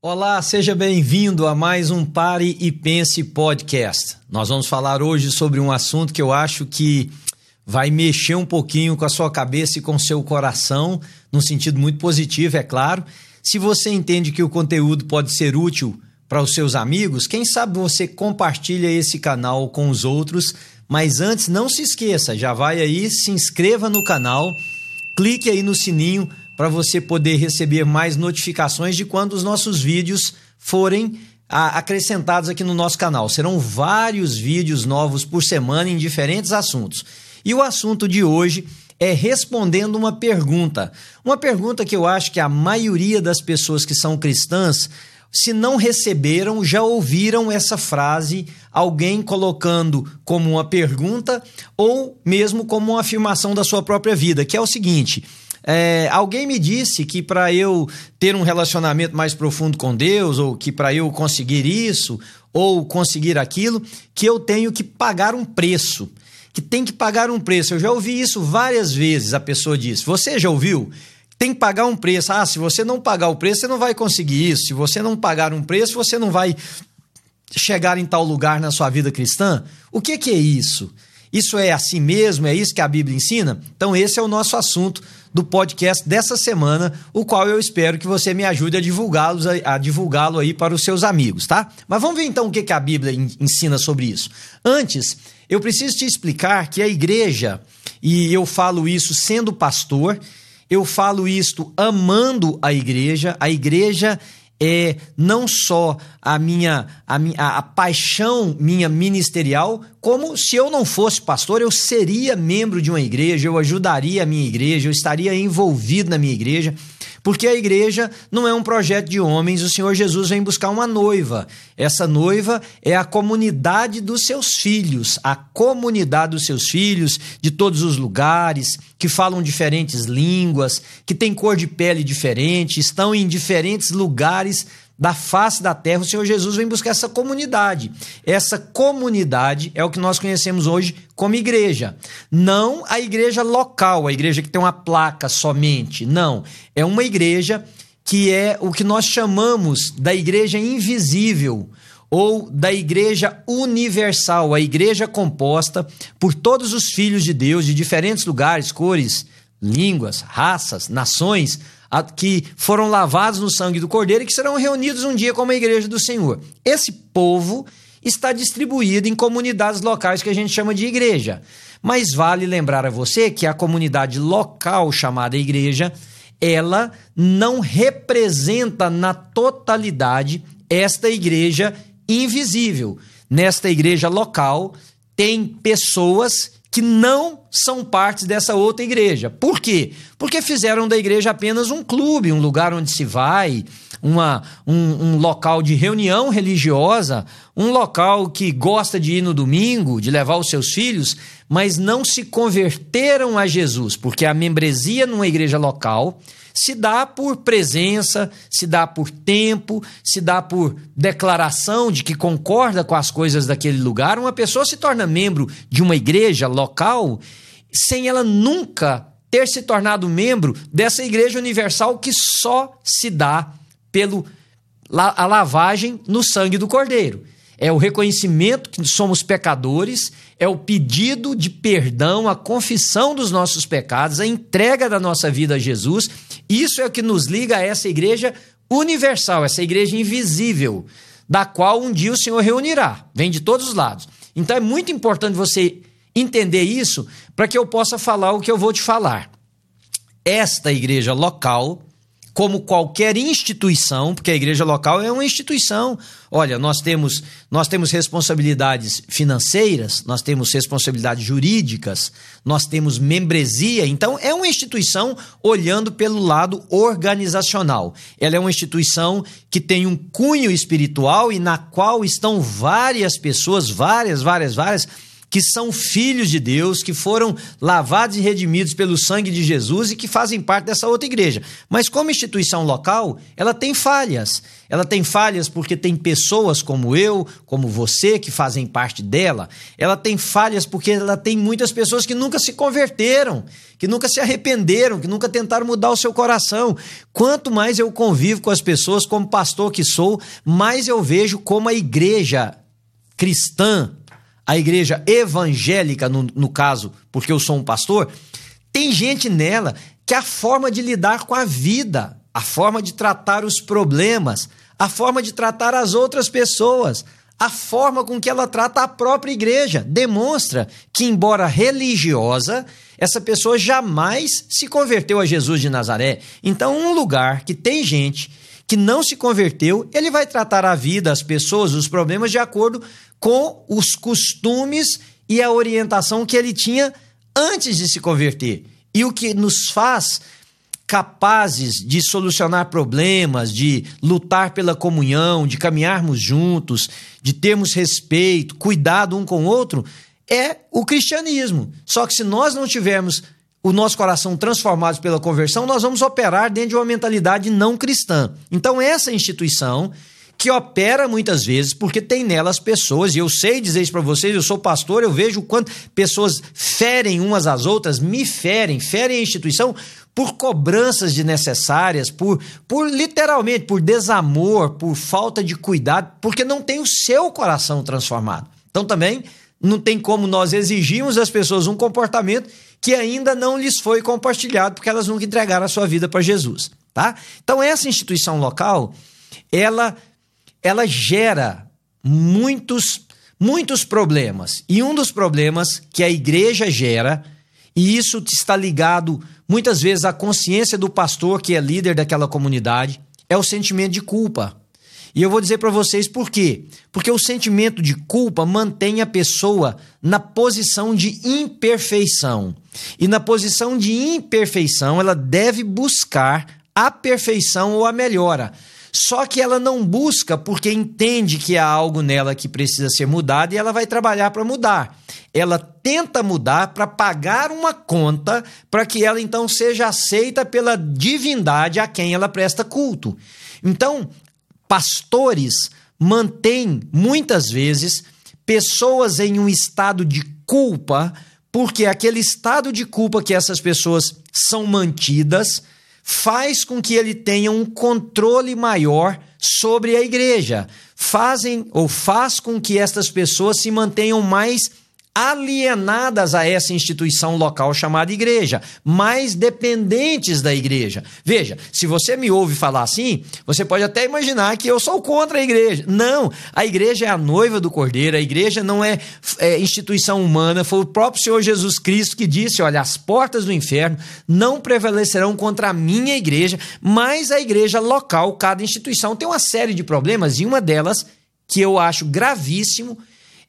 Olá, seja bem-vindo a mais um Pare e Pense podcast. Nós vamos falar hoje sobre um assunto que eu acho que vai mexer um pouquinho com a sua cabeça e com o seu coração, num sentido muito positivo, é claro. Se você entende que o conteúdo pode ser útil para os seus amigos, quem sabe você compartilha esse canal com os outros. Mas antes, não se esqueça, já vai aí, se inscreva no canal, clique aí no sininho para você poder receber mais notificações de quando os nossos vídeos forem a, acrescentados aqui no nosso canal. Serão vários vídeos novos por semana em diferentes assuntos. E o assunto de hoje é respondendo uma pergunta. Uma pergunta que eu acho que a maioria das pessoas que são cristãs, se não receberam, já ouviram essa frase, alguém colocando como uma pergunta ou mesmo como uma afirmação da sua própria vida, que é o seguinte: é, alguém me disse que para eu ter um relacionamento mais profundo com Deus, ou que para eu conseguir isso, ou conseguir aquilo, que eu tenho que pagar um preço. Que tem que pagar um preço. Eu já ouvi isso várias vezes, a pessoa disse. Você já ouviu? Tem que pagar um preço. Ah, se você não pagar o preço, você não vai conseguir isso. Se você não pagar um preço, você não vai chegar em tal lugar na sua vida cristã. O que, que é isso? Isso é assim mesmo? É isso que a Bíblia ensina? Então, esse é o nosso assunto do podcast dessa semana, o qual eu espero que você me ajude a divulgá-lo a divulgá-lo aí para os seus amigos, tá? Mas vamos ver então o que, que a Bíblia ensina sobre isso. Antes, eu preciso te explicar que a igreja, e eu falo isso sendo pastor, eu falo isto amando a igreja, a igreja é não só a minha a, minha, a, paixão minha ministerial, como se eu não fosse pastor, eu seria membro de uma igreja, eu ajudaria a minha igreja, eu estaria envolvido na minha igreja. Porque a igreja não é um projeto de homens, o Senhor Jesus vem buscar uma noiva. Essa noiva é a comunidade dos seus filhos, a comunidade dos seus filhos, de todos os lugares, que falam diferentes línguas, que têm cor de pele diferente, estão em diferentes lugares da face da terra, o Senhor Jesus vem buscar essa comunidade. Essa comunidade é o que nós conhecemos hoje como igreja. Não a igreja local, a igreja que tem uma placa somente. Não. É uma igreja que é o que nós chamamos da igreja invisível ou da igreja universal, a igreja composta por todos os filhos de Deus de diferentes lugares, cores, línguas, raças, nações que foram lavados no sangue do Cordeiro e que serão reunidos um dia como a igreja do Senhor. Esse povo está distribuído em comunidades locais que a gente chama de igreja. Mas vale lembrar a você que a comunidade local chamada igreja, ela não representa na totalidade esta igreja invisível. Nesta igreja local tem pessoas que não são partes dessa outra igreja. Por quê? Porque fizeram da igreja apenas um clube, um lugar onde se vai, uma, um, um, local de reunião religiosa, um local que gosta de ir no domingo, de levar os seus filhos, mas não se converteram a Jesus, porque a membresia numa igreja local se dá por presença, se dá por tempo, se dá por declaração de que concorda com as coisas daquele lugar. Uma pessoa se torna membro de uma igreja local sem ela nunca ter se tornado membro dessa igreja universal que só se dá pelo a lavagem no sangue do Cordeiro é o reconhecimento que somos pecadores, é o pedido de perdão, a confissão dos nossos pecados, a entrega da nossa vida a Jesus. Isso é o que nos liga a essa igreja universal, essa igreja invisível, da qual um dia o Senhor reunirá. Vem de todos os lados. Então é muito importante você entender isso para que eu possa falar o que eu vou te falar. Esta igreja local como qualquer instituição, porque a igreja local é uma instituição. Olha, nós temos, nós temos responsabilidades financeiras, nós temos responsabilidades jurídicas, nós temos membresia, então é uma instituição olhando pelo lado organizacional. Ela é uma instituição que tem um cunho espiritual e na qual estão várias pessoas, várias, várias, várias que são filhos de Deus, que foram lavados e redimidos pelo sangue de Jesus e que fazem parte dessa outra igreja. Mas como instituição local, ela tem falhas. Ela tem falhas porque tem pessoas como eu, como você, que fazem parte dela. Ela tem falhas porque ela tem muitas pessoas que nunca se converteram, que nunca se arrependeram, que nunca tentaram mudar o seu coração. Quanto mais eu convivo com as pessoas, como pastor que sou, mais eu vejo como a igreja cristã a igreja evangélica, no, no caso, porque eu sou um pastor, tem gente nela que a forma de lidar com a vida, a forma de tratar os problemas, a forma de tratar as outras pessoas, a forma com que ela trata a própria igreja demonstra que, embora religiosa, essa pessoa jamais se converteu a Jesus de Nazaré. Então, um lugar que tem gente que não se converteu, ele vai tratar a vida, as pessoas, os problemas de acordo com os costumes e a orientação que ele tinha antes de se converter. E o que nos faz capazes de solucionar problemas, de lutar pela comunhão, de caminharmos juntos, de termos respeito, cuidado um com o outro, é o cristianismo. Só que se nós não tivermos o nosso coração transformado pela conversão, nós vamos operar dentro de uma mentalidade não cristã. Então, essa instituição que opera muitas vezes, porque tem nelas pessoas, e eu sei dizer isso para vocês, eu sou pastor, eu vejo o quanto pessoas ferem umas às outras, me ferem, ferem a instituição por cobranças desnecessárias, por, por literalmente, por desamor, por falta de cuidado, porque não tem o seu coração transformado. Então também não tem como nós exigirmos das pessoas um comportamento que ainda não lhes foi compartilhado, porque elas nunca entregaram a sua vida para Jesus, tá? Então essa instituição local, ela ela gera muitos, muitos problemas. E um dos problemas que a igreja gera, e isso está ligado muitas vezes à consciência do pastor que é líder daquela comunidade, é o sentimento de culpa. E eu vou dizer para vocês por quê. Porque o sentimento de culpa mantém a pessoa na posição de imperfeição. E na posição de imperfeição, ela deve buscar a perfeição ou a melhora. Só que ela não busca porque entende que há algo nela que precisa ser mudado e ela vai trabalhar para mudar. Ela tenta mudar para pagar uma conta para que ela então seja aceita pela divindade a quem ela presta culto. Então, pastores mantêm muitas vezes pessoas em um estado de culpa, porque aquele estado de culpa que essas pessoas são mantidas faz com que ele tenha um controle maior sobre a igreja. Fazem ou faz com que estas pessoas se mantenham mais alienadas a essa instituição local chamada igreja, mais dependentes da igreja. Veja, se você me ouve falar assim, você pode até imaginar que eu sou contra a igreja. Não, a igreja é a noiva do cordeiro, a igreja não é, é instituição humana, foi o próprio Senhor Jesus Cristo que disse: olha, as portas do inferno não prevalecerão contra a minha igreja, mas a igreja local, cada instituição tem uma série de problemas e uma delas que eu acho gravíssimo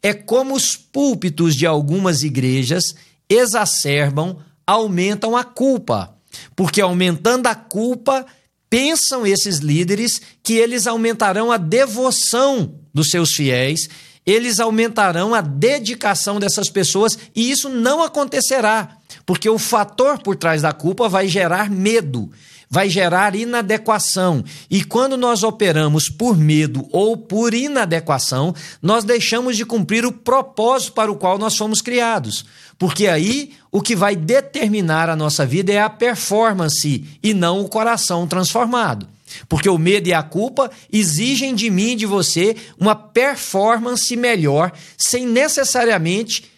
é como os púlpitos de algumas igrejas exacerbam, aumentam a culpa. Porque aumentando a culpa, pensam esses líderes que eles aumentarão a devoção dos seus fiéis, eles aumentarão a dedicação dessas pessoas e isso não acontecerá, porque o fator por trás da culpa vai gerar medo vai gerar inadequação. E quando nós operamos por medo ou por inadequação, nós deixamos de cumprir o propósito para o qual nós fomos criados. Porque aí o que vai determinar a nossa vida é a performance e não o coração transformado. Porque o medo e a culpa exigem de mim e de você uma performance melhor, sem necessariamente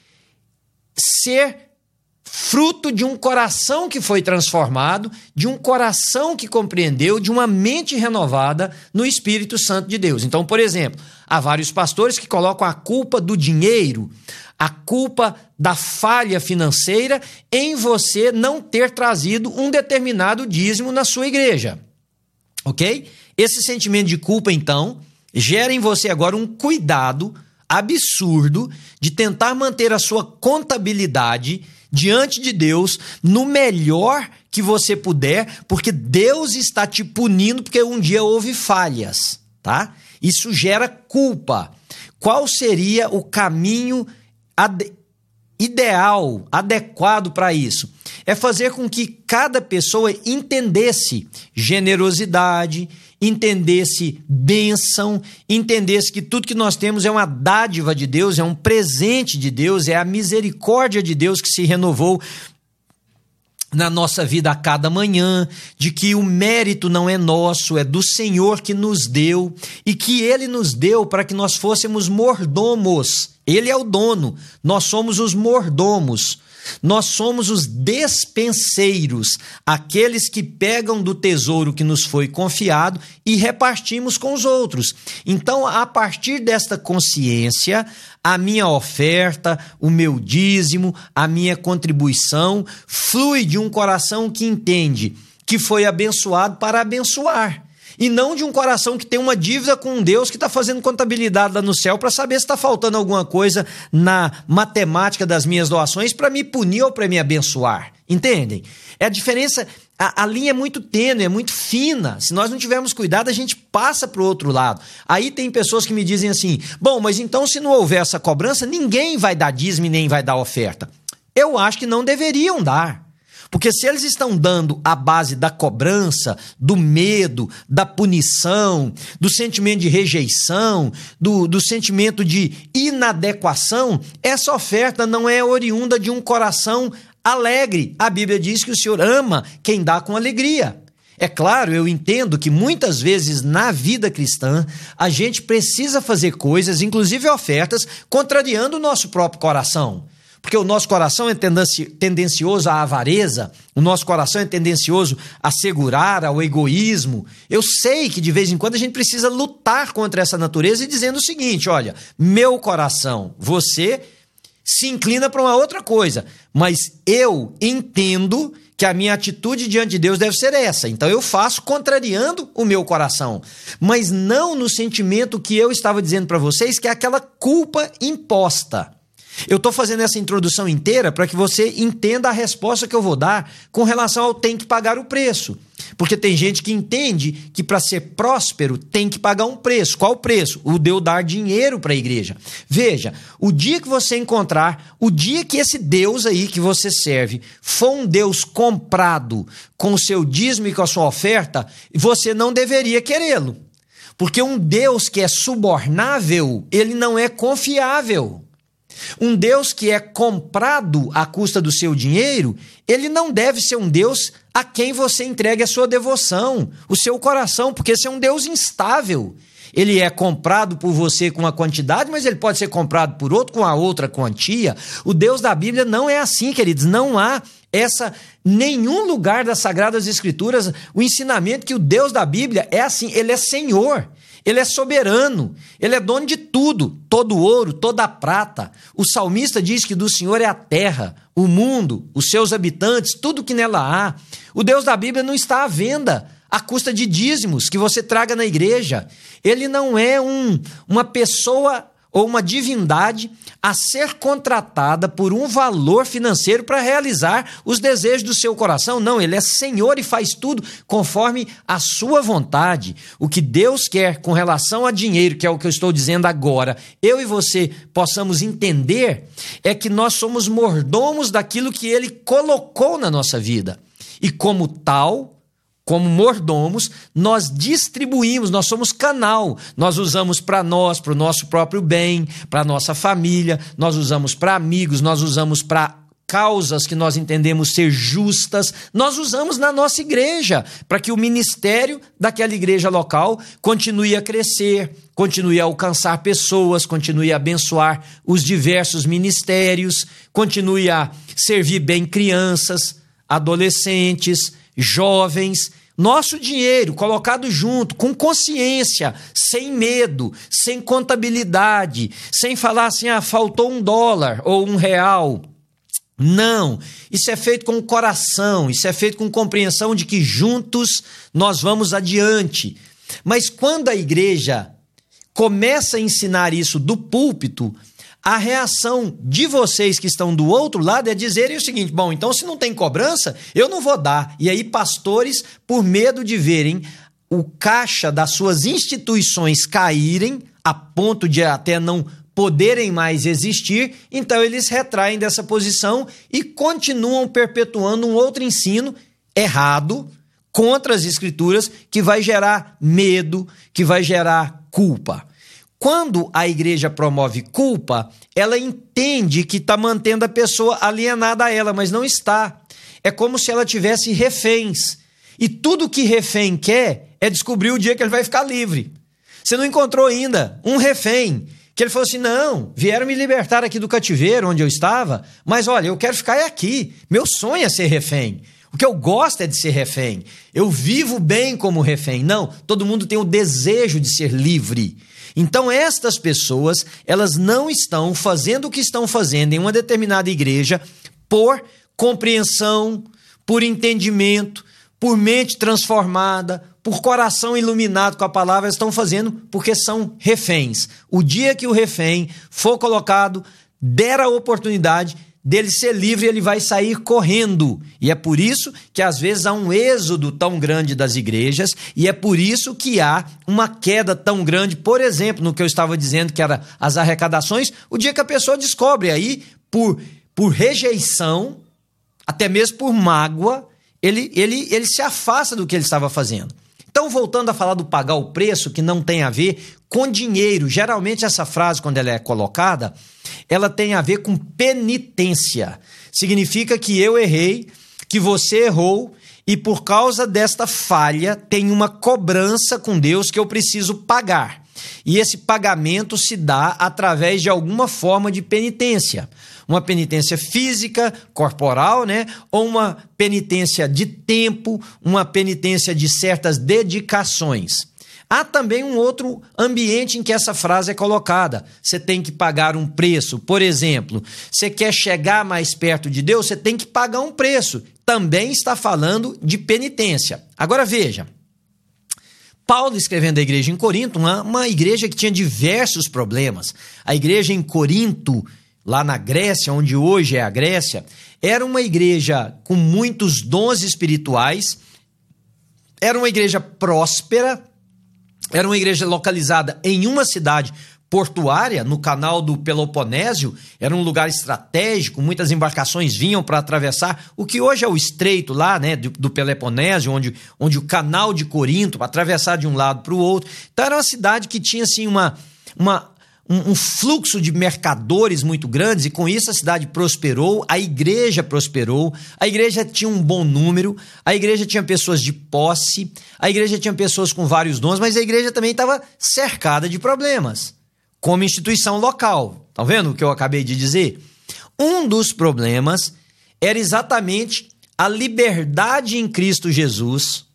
ser fruto de um coração que foi transformado, de um coração que compreendeu, de uma mente renovada no Espírito Santo de Deus. Então, por exemplo, há vários pastores que colocam a culpa do dinheiro, a culpa da falha financeira em você não ter trazido um determinado dízimo na sua igreja. Ok? Esse sentimento de culpa, então, gera em você agora um cuidado absurdo de tentar manter a sua contabilidade diante de Deus no melhor que você puder, porque Deus está te punindo porque um dia houve falhas, tá? Isso gera culpa. Qual seria o caminho ideal, adequado para isso, é fazer com que cada pessoa entendesse generosidade, entendesse bênção, entendesse que tudo que nós temos é uma dádiva de Deus, é um presente de Deus, é a misericórdia de Deus que se renovou na nossa vida a cada manhã, de que o mérito não é nosso, é do Senhor que nos deu e que ele nos deu para que nós fôssemos mordomos. Ele é o dono, nós somos os mordomos. Nós somos os despenseiros, aqueles que pegam do tesouro que nos foi confiado e repartimos com os outros. Então, a partir desta consciência, a minha oferta, o meu dízimo, a minha contribuição flui de um coração que entende que foi abençoado para abençoar e não de um coração que tem uma dívida com Deus que está fazendo contabilidade lá no céu para saber se está faltando alguma coisa na matemática das minhas doações para me punir ou para me abençoar. Entendem? É a diferença. A, a, linha é muito tênue, é muito fina. Se nós não tivermos cuidado, a gente passa para o outro lado. Aí tem pessoas que me dizem assim: bom, mas então se não houver essa cobrança, ninguém vai dar dízimo nem vai dar oferta. Eu acho que não deveriam dar. Porque se eles estão dando a base da cobrança, do medo, da punição, do sentimento de rejeição, do, do sentimento de inadequação, essa oferta não é oriunda de um coração alegre. A Bíblia diz que o Senhor ama quem dá com alegria. É claro, eu entendo que muitas vezes na vida cristã a gente precisa fazer coisas, inclusive ofertas, contrariando o nosso próprio coração. Porque o nosso coração é tendencioso à avareza, o nosso coração é tendencioso a segurar, ao egoísmo. Eu sei que de vez em quando a gente precisa lutar contra essa natureza e dizendo o seguinte: olha, meu coração, você se inclina para uma outra coisa, mas eu entendo que a minha atitude diante de Deus deve ser essa. Então eu faço contrariando o meu coração, mas não no sentimento que eu estava dizendo para vocês, que é aquela culpa imposta. Eu estou fazendo essa introdução inteira para que você entenda a resposta que eu vou dar com relação ao tem que pagar o preço. Porque tem gente que entende que para ser próspero tem que pagar um preço. Qual o preço? O de eu dar dinheiro para a igreja. Veja, o dia que você encontrar, o dia que esse Deus aí que você serve for um Deus comprado com o seu dízimo e com a sua oferta, você não deveria querê-lo. Porque um Deus que é subornável, ele não é confiável. Um Deus que é comprado à custa do seu dinheiro, ele não deve ser um Deus a quem você entregue a sua devoção, o seu coração, porque esse é um Deus instável. Ele é comprado por você com uma quantidade, mas ele pode ser comprado por outro com a outra quantia. O Deus da Bíblia não é assim, queridos. Não há essa nenhum lugar das sagradas escrituras o ensinamento que o Deus da Bíblia é assim, ele é Senhor. Ele é soberano, ele é dono de tudo, todo ouro, toda a prata. O salmista diz que do Senhor é a terra, o mundo, os seus habitantes, tudo que nela há. O Deus da Bíblia não está à venda à custa de dízimos que você traga na igreja. Ele não é um, uma pessoa ou uma divindade a ser contratada por um valor financeiro para realizar os desejos do seu coração. Não, ele é Senhor e faz tudo conforme a sua vontade. O que Deus quer com relação a dinheiro, que é o que eu estou dizendo agora, eu e você possamos entender, é que nós somos mordomos daquilo que ele colocou na nossa vida. E como tal, como mordomos, nós distribuímos, nós somos canal. Nós usamos para nós, para o nosso próprio bem, para nossa família, nós usamos para amigos, nós usamos para causas que nós entendemos ser justas, nós usamos na nossa igreja, para que o ministério daquela igreja local continue a crescer, continue a alcançar pessoas, continue a abençoar os diversos ministérios, continue a servir bem crianças, adolescentes, jovens, nosso dinheiro colocado junto, com consciência, sem medo, sem contabilidade, sem falar assim, ah, faltou um dólar ou um real. Não, isso é feito com o coração, isso é feito com compreensão de que juntos nós vamos adiante. Mas quando a igreja começa a ensinar isso do púlpito, a reação de vocês que estão do outro lado é dizerem o seguinte: bom, então se não tem cobrança, eu não vou dar. E aí, pastores, por medo de verem o caixa das suas instituições caírem, a ponto de até não poderem mais existir, então eles retraem dessa posição e continuam perpetuando um outro ensino errado contra as escrituras que vai gerar medo, que vai gerar culpa. Quando a igreja promove culpa, ela entende que está mantendo a pessoa alienada a ela, mas não está. É como se ela tivesse reféns. E tudo que refém quer é descobrir o dia que ele vai ficar livre. Você não encontrou ainda um refém que ele falou assim: não, vieram me libertar aqui do cativeiro onde eu estava, mas olha, eu quero ficar aqui. Meu sonho é ser refém. O que eu gosto é de ser refém. Eu vivo bem como refém. Não, todo mundo tem o desejo de ser livre. Então estas pessoas, elas não estão fazendo o que estão fazendo em uma determinada igreja por compreensão, por entendimento, por mente transformada, por coração iluminado com a palavra, estão fazendo porque são reféns. O dia que o refém for colocado, der a oportunidade dele ser livre, ele vai sair correndo. E é por isso que às vezes há um êxodo tão grande das igrejas, e é por isso que há uma queda tão grande, por exemplo, no que eu estava dizendo que era as arrecadações, o dia que a pessoa descobre aí por por rejeição, até mesmo por mágoa, ele, ele, ele se afasta do que ele estava fazendo. Então, voltando a falar do pagar o preço, que não tem a ver com dinheiro. Geralmente, essa frase, quando ela é colocada, ela tem a ver com penitência. Significa que eu errei, que você errou, e por causa desta falha, tem uma cobrança com Deus que eu preciso pagar. E esse pagamento se dá através de alguma forma de penitência. Uma penitência física, corporal, né? Ou uma penitência de tempo, uma penitência de certas dedicações. Há também um outro ambiente em que essa frase é colocada. Você tem que pagar um preço. Por exemplo, você quer chegar mais perto de Deus, você tem que pagar um preço. Também está falando de penitência. Agora veja. Paulo escrevendo a igreja em Corinto, uma, uma igreja que tinha diversos problemas. A igreja em Corinto, lá na Grécia, onde hoje é a Grécia, era uma igreja com muitos dons espirituais, era uma igreja próspera, era uma igreja localizada em uma cidade portuária, no canal do Peloponésio, era um lugar estratégico, muitas embarcações vinham para atravessar o que hoje é o estreito lá, né, do, do Peloponésio, onde, onde o canal de Corinto, para atravessar de um lado para o outro. Então era uma cidade que tinha assim uma, uma um, um, fluxo de mercadores muito grandes, e com isso a cidade prosperou, a igreja prosperou, a igreja tinha um bom número, a igreja tinha pessoas de posse, a igreja tinha pessoas com vários dons, mas a igreja também estava cercada de problemas como instituição local. Tá vendo o que eu acabei de dizer? Um dos problemas era exatamente a liberdade em Cristo Jesus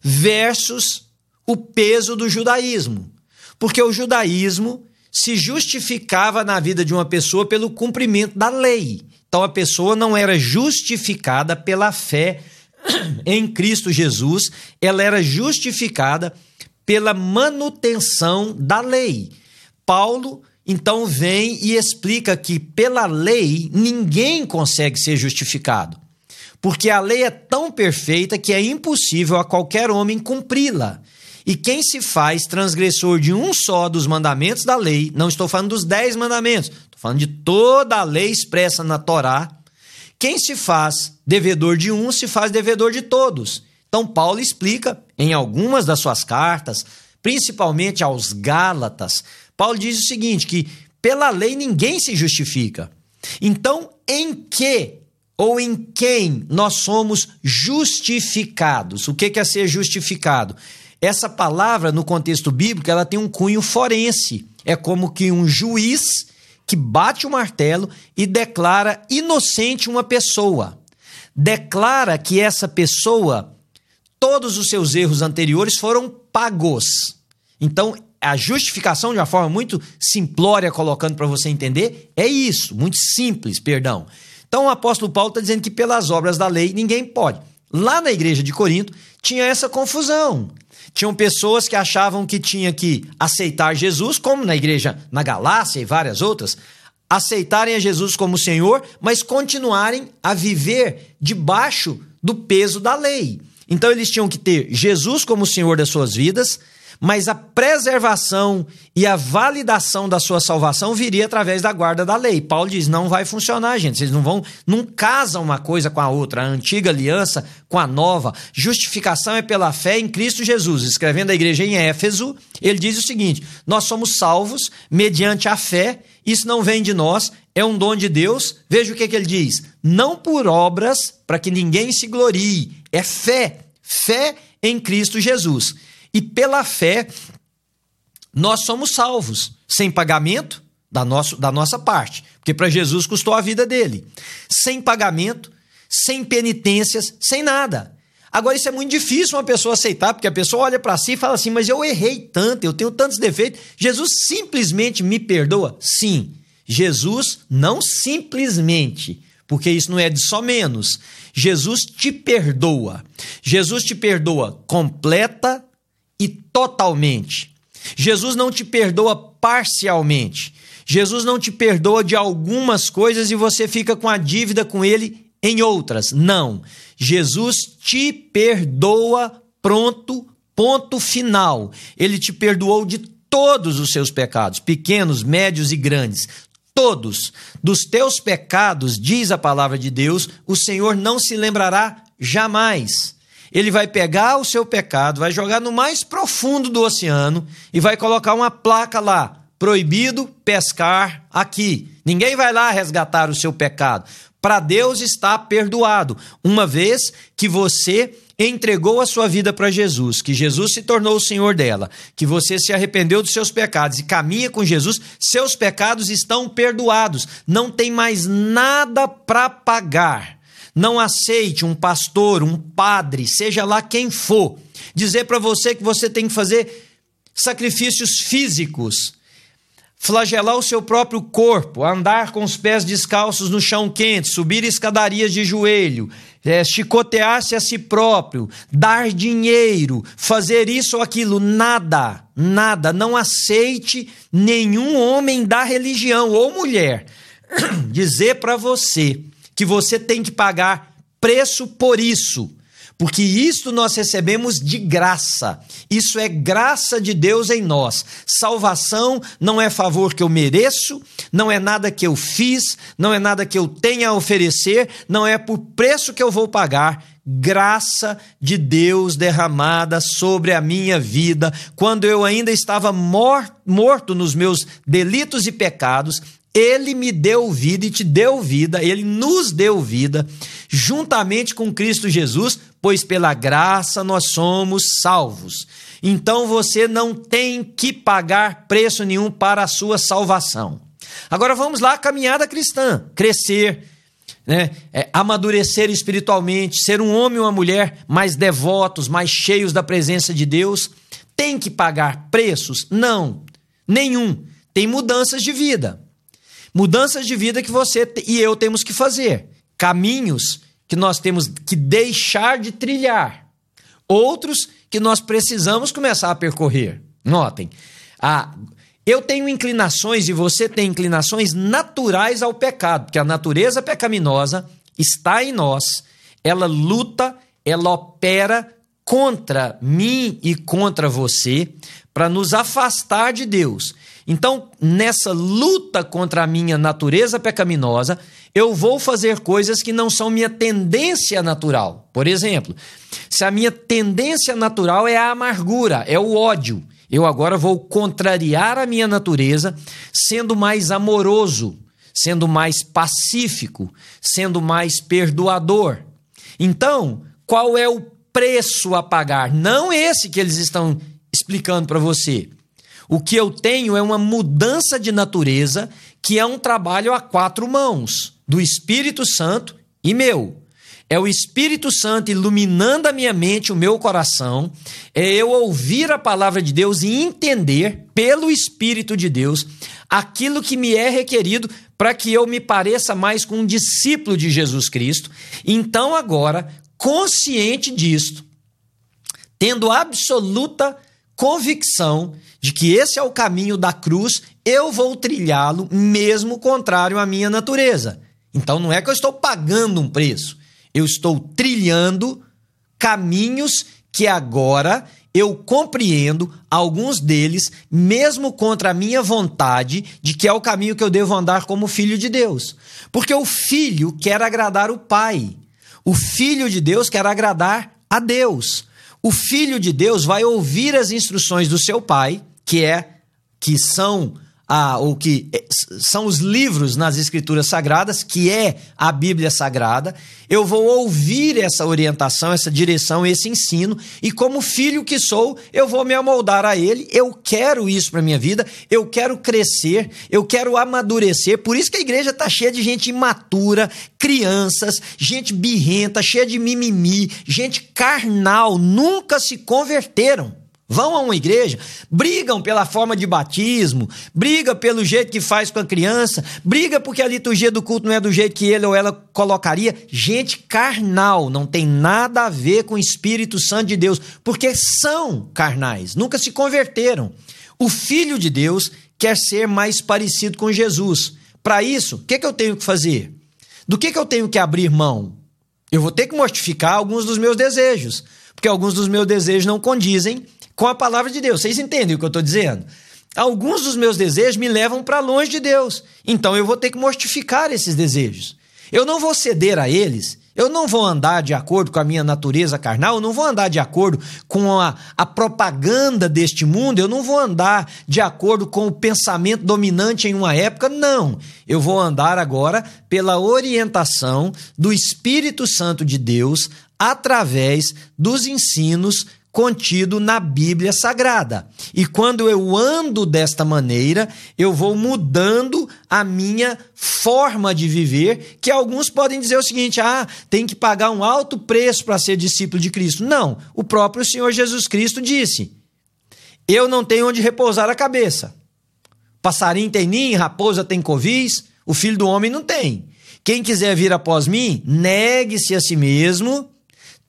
versus o peso do judaísmo. Porque o judaísmo se justificava na vida de uma pessoa pelo cumprimento da lei. Então a pessoa não era justificada pela fé em Cristo Jesus, ela era justificada pela manutenção da lei. Paulo então vem e explica que pela lei ninguém consegue ser justificado, porque a lei é tão perfeita que é impossível a qualquer homem cumpri-la. E quem se faz transgressor de um só dos mandamentos da lei, não estou falando dos dez mandamentos, estou falando de toda a lei expressa na Torá, quem se faz devedor de um se faz devedor de todos. Então, Paulo explica em algumas das suas cartas, principalmente aos Gálatas, Paulo diz o seguinte: que pela lei ninguém se justifica. Então, em que ou em quem nós somos justificados? O que é ser justificado? Essa palavra, no contexto bíblico, ela tem um cunho forense. É como que um juiz que bate o martelo e declara inocente uma pessoa. Declara que essa pessoa, todos os seus erros anteriores foram pagos. Então, a justificação de uma forma muito simplória, colocando para você entender, é isso, muito simples, perdão. Então o apóstolo Paulo está dizendo que pelas obras da lei ninguém pode. Lá na igreja de Corinto tinha essa confusão. Tinham pessoas que achavam que tinha que aceitar Jesus, como na igreja na Galácia e várias outras, aceitarem a Jesus como Senhor, mas continuarem a viver debaixo do peso da lei. Então eles tinham que ter Jesus como Senhor das suas vidas, mas a preservação e a validação da sua salvação viria através da guarda da lei. Paulo diz: não vai funcionar, gente. Vocês não vão, não casam uma coisa com a outra, a antiga aliança com a nova. Justificação é pela fé em Cristo Jesus. Escrevendo a igreja em Éfeso, ele diz o seguinte: nós somos salvos mediante a fé, isso não vem de nós, é um dom de Deus. Veja o que, que ele diz: não por obras, para que ninguém se glorie, é fé. Fé em Cristo Jesus. E pela fé, nós somos salvos, sem pagamento da, nosso, da nossa parte, porque para Jesus custou a vida dele. Sem pagamento, sem penitências, sem nada. Agora, isso é muito difícil uma pessoa aceitar, porque a pessoa olha para si e fala assim: Mas eu errei tanto, eu tenho tantos defeitos. Jesus simplesmente me perdoa? Sim. Jesus não simplesmente, porque isso não é de só menos. Jesus te perdoa. Jesus te perdoa completa e totalmente. Jesus não te perdoa parcialmente. Jesus não te perdoa de algumas coisas e você fica com a dívida com ele em outras. Não. Jesus te perdoa pronto, ponto final. Ele te perdoou de todos os seus pecados, pequenos, médios e grandes todos. Dos teus pecados, diz a palavra de Deus, o Senhor não se lembrará jamais. Ele vai pegar o seu pecado, vai jogar no mais profundo do oceano e vai colocar uma placa lá: proibido pescar aqui. Ninguém vai lá resgatar o seu pecado. Para Deus está perdoado, uma vez que você entregou a sua vida para Jesus, que Jesus se tornou o Senhor dela, que você se arrependeu dos seus pecados e caminha com Jesus, seus pecados estão perdoados. Não tem mais nada para pagar. Não aceite um pastor, um padre, seja lá quem for, dizer para você que você tem que fazer sacrifícios físicos flagelar o seu próprio corpo, andar com os pés descalços no chão quente, subir escadarias de joelho, é, chicotear-se a si próprio, dar dinheiro, fazer isso ou aquilo, nada, nada. Não aceite nenhum homem da religião ou mulher dizer para você que você tem que pagar preço por isso porque isto nós recebemos de graça. Isso é graça de Deus em nós. Salvação não é favor que eu mereço, não é nada que eu fiz, não é nada que eu tenha a oferecer, não é por preço que eu vou pagar. Graça de Deus derramada sobre a minha vida, quando eu ainda estava morto nos meus delitos e pecados, ele me deu vida e te deu vida, ele nos deu vida, juntamente com Cristo Jesus, pois pela graça nós somos salvos. Então você não tem que pagar preço nenhum para a sua salvação. Agora vamos lá, caminhada cristã, crescer, né? É, amadurecer espiritualmente, ser um homem ou uma mulher mais devotos, mais cheios da presença de Deus. Tem que pagar preços? Não, nenhum. Tem mudanças de vida. Mudanças de vida que você e eu temos que fazer. Caminhos que nós temos que deixar de trilhar. Outros que nós precisamos começar a percorrer. Notem, eu tenho inclinações e você tem inclinações naturais ao pecado, porque a natureza pecaminosa está em nós. Ela luta, ela opera contra mim e contra você para nos afastar de Deus. Então, nessa luta contra a minha natureza pecaminosa, eu vou fazer coisas que não são minha tendência natural. Por exemplo, se a minha tendência natural é a amargura, é o ódio, eu agora vou contrariar a minha natureza, sendo mais amoroso, sendo mais pacífico, sendo mais perdoador. Então, qual é o preço a pagar? Não esse que eles estão explicando para você. O que eu tenho é uma mudança de natureza, que é um trabalho a quatro mãos, do Espírito Santo e meu. É o Espírito Santo iluminando a minha mente, o meu coração, é eu ouvir a palavra de Deus e entender, pelo Espírito de Deus, aquilo que me é requerido para que eu me pareça mais com um discípulo de Jesus Cristo. Então, agora, consciente disto, tendo absoluta convicção de que esse é o caminho da cruz, eu vou trilhá-lo mesmo contrário à minha natureza. Então não é que eu estou pagando um preço, eu estou trilhando caminhos que agora eu compreendo alguns deles, mesmo contra a minha vontade, de que é o caminho que eu devo andar como filho de Deus. Porque o filho quer agradar o pai. O filho de Deus quer agradar a Deus. O filho de Deus vai ouvir as instruções do seu pai, que é que são a, o que é, são os livros nas escrituras sagradas, que é a Bíblia Sagrada. Eu vou ouvir essa orientação, essa direção, esse ensino, e como filho que sou, eu vou me amoldar a ele. Eu quero isso para minha vida, eu quero crescer, eu quero amadurecer. Por isso que a igreja está cheia de gente imatura, crianças, gente birrenta, cheia de mimimi, gente carnal, nunca se converteram. Vão a uma igreja, brigam pela forma de batismo, briga pelo jeito que faz com a criança, briga porque a liturgia do culto não é do jeito que ele ou ela colocaria. Gente carnal, não tem nada a ver com o Espírito Santo de Deus, porque são carnais, nunca se converteram. O Filho de Deus quer ser mais parecido com Jesus. Para isso, o que, que eu tenho que fazer? Do que, que eu tenho que abrir mão? Eu vou ter que mortificar alguns dos meus desejos, porque alguns dos meus desejos não condizem com a palavra de Deus. Vocês entendem o que eu estou dizendo? Alguns dos meus desejos me levam para longe de Deus. Então eu vou ter que mortificar esses desejos. Eu não vou ceder a eles. Eu não vou andar de acordo com a minha natureza carnal, eu não vou andar de acordo com a, a propaganda deste mundo, eu não vou andar de acordo com o pensamento dominante em uma época, não. Eu vou andar agora pela orientação do Espírito Santo de Deus através dos ensinos contido na Bíblia Sagrada. E quando eu ando desta maneira, eu vou mudando a minha forma de viver, que alguns podem dizer o seguinte: ah, tem que pagar um alto preço para ser discípulo de Cristo. Não, o próprio Senhor Jesus Cristo disse: Eu não tenho onde repousar a cabeça. Passarinho tem ninho, raposa tem covis, o filho do homem não tem. Quem quiser vir após mim, negue-se a si mesmo,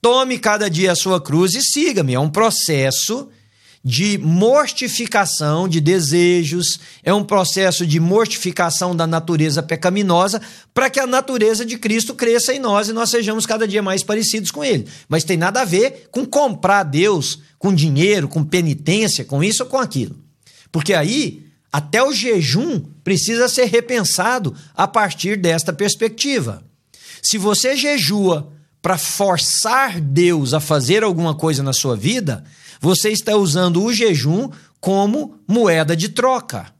Tome cada dia a sua cruz e siga-me. É um processo de mortificação de desejos, é um processo de mortificação da natureza pecaminosa para que a natureza de Cristo cresça em nós e nós sejamos cada dia mais parecidos com Ele. Mas tem nada a ver com comprar Deus com dinheiro, com penitência, com isso ou com aquilo. Porque aí até o jejum precisa ser repensado a partir desta perspectiva. Se você jejua para forçar Deus a fazer alguma coisa na sua vida, você está usando o jejum como moeda de troca.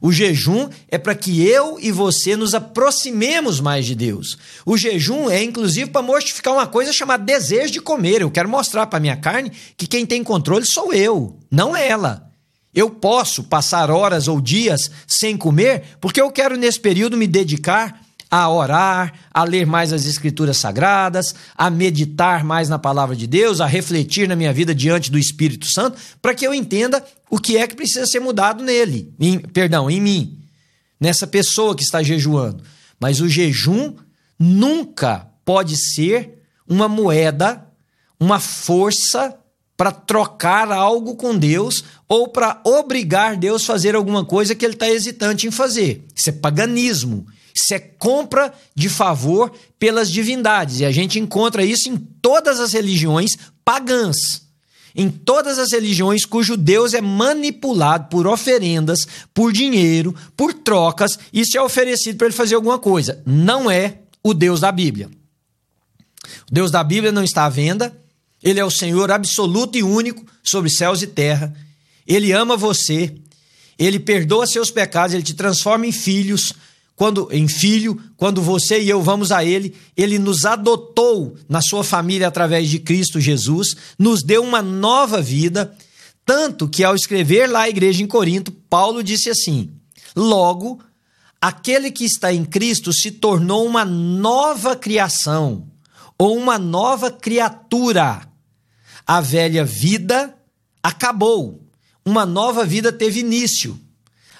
O jejum é para que eu e você nos aproximemos mais de Deus. O jejum é inclusive para mortificar uma coisa chamada desejo de comer. Eu quero mostrar para minha carne que quem tem controle sou eu, não ela. Eu posso passar horas ou dias sem comer porque eu quero nesse período me dedicar a orar, a ler mais as Escrituras Sagradas, a meditar mais na palavra de Deus, a refletir na minha vida diante do Espírito Santo, para que eu entenda o que é que precisa ser mudado nele, em, perdão, em mim, nessa pessoa que está jejuando. Mas o jejum nunca pode ser uma moeda, uma força para trocar algo com Deus ou para obrigar Deus a fazer alguma coisa que ele está hesitante em fazer. Isso é paganismo. Isso é compra de favor pelas divindades. E a gente encontra isso em todas as religiões pagãs. Em todas as religiões cujo Deus é manipulado por oferendas, por dinheiro, por trocas, isso é oferecido para ele fazer alguma coisa. Não é o Deus da Bíblia. O Deus da Bíblia não está à venda, ele é o Senhor absoluto e único sobre céus e terra. Ele ama você, ele perdoa seus pecados, ele te transforma em filhos, quando em filho, quando você e eu vamos a ele, ele nos adotou na sua família através de Cristo Jesus, nos deu uma nova vida, tanto que ao escrever lá a igreja em Corinto, Paulo disse assim: Logo, aquele que está em Cristo se tornou uma nova criação, ou uma nova criatura. A velha vida acabou, uma nova vida teve início.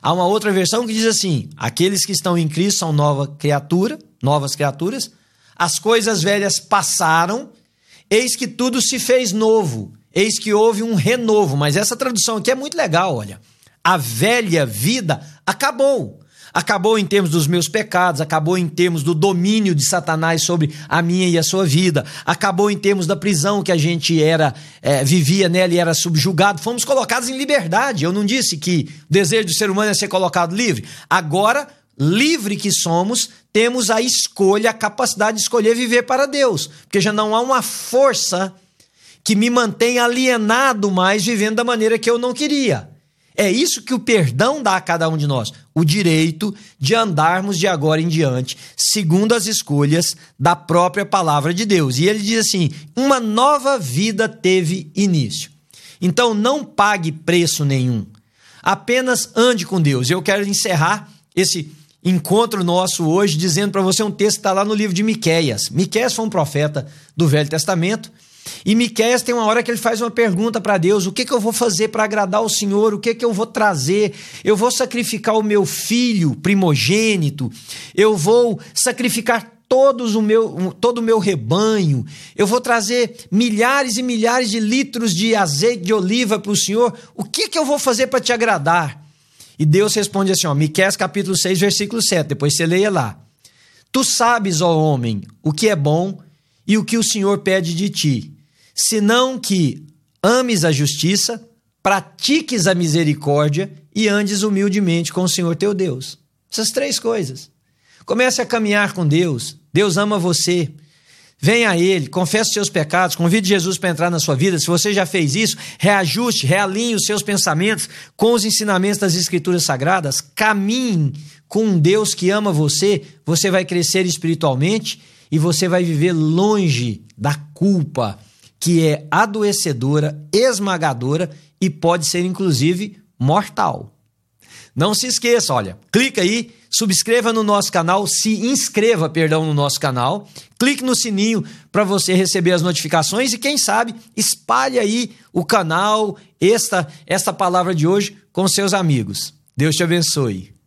Há uma outra versão que diz assim: aqueles que estão em Cristo são nova criatura, novas criaturas. As coisas velhas passaram, eis que tudo se fez novo. Eis que houve um renovo. Mas essa tradução aqui é muito legal, olha. A velha vida acabou. Acabou em termos dos meus pecados, acabou em termos do domínio de Satanás sobre a minha e a sua vida, acabou em termos da prisão que a gente era é, vivia nela e era subjugado. Fomos colocados em liberdade. Eu não disse que o desejo do ser humano é ser colocado livre. Agora, livre que somos, temos a escolha, a capacidade de escolher viver para Deus, porque já não há uma força que me mantém alienado mais vivendo da maneira que eu não queria. É isso que o perdão dá a cada um de nós: o direito de andarmos de agora em diante, segundo as escolhas da própria palavra de Deus. E ele diz assim: uma nova vida teve início. Então não pague preço nenhum, apenas ande com Deus. Eu quero encerrar esse encontro nosso hoje dizendo para você um texto que está lá no livro de Miquéias. Miquéias foi um profeta do Velho Testamento e Miqueias tem uma hora que ele faz uma pergunta para Deus: o que, que eu vou fazer para agradar o Senhor? O que, que eu vou trazer? Eu vou sacrificar o meu filho primogênito? Eu vou sacrificar todos o meu, todo o meu rebanho? Eu vou trazer milhares e milhares de litros de azeite de oliva para o Senhor? O que, que eu vou fazer para te agradar? E Deus responde assim, ó, capítulo 6, versículo 7, depois você leia lá. Tu sabes, ó homem, o que é bom e o que o Senhor pede de ti senão que ames a justiça, pratiques a misericórdia e andes humildemente com o Senhor teu Deus. Essas três coisas. Comece a caminhar com Deus. Deus ama você. Venha a Ele, confesse seus pecados, convide Jesus para entrar na sua vida. Se você já fez isso, reajuste, realinhe os seus pensamentos com os ensinamentos das Escrituras Sagradas. Caminhe com um Deus que ama você. Você vai crescer espiritualmente e você vai viver longe da culpa que é adoecedora, esmagadora e pode ser inclusive mortal. Não se esqueça, olha, clica aí, subscreva no nosso canal, se inscreva, perdão, no nosso canal, clique no sininho para você receber as notificações e quem sabe espalhe aí o canal, esta esta palavra de hoje com seus amigos. Deus te abençoe.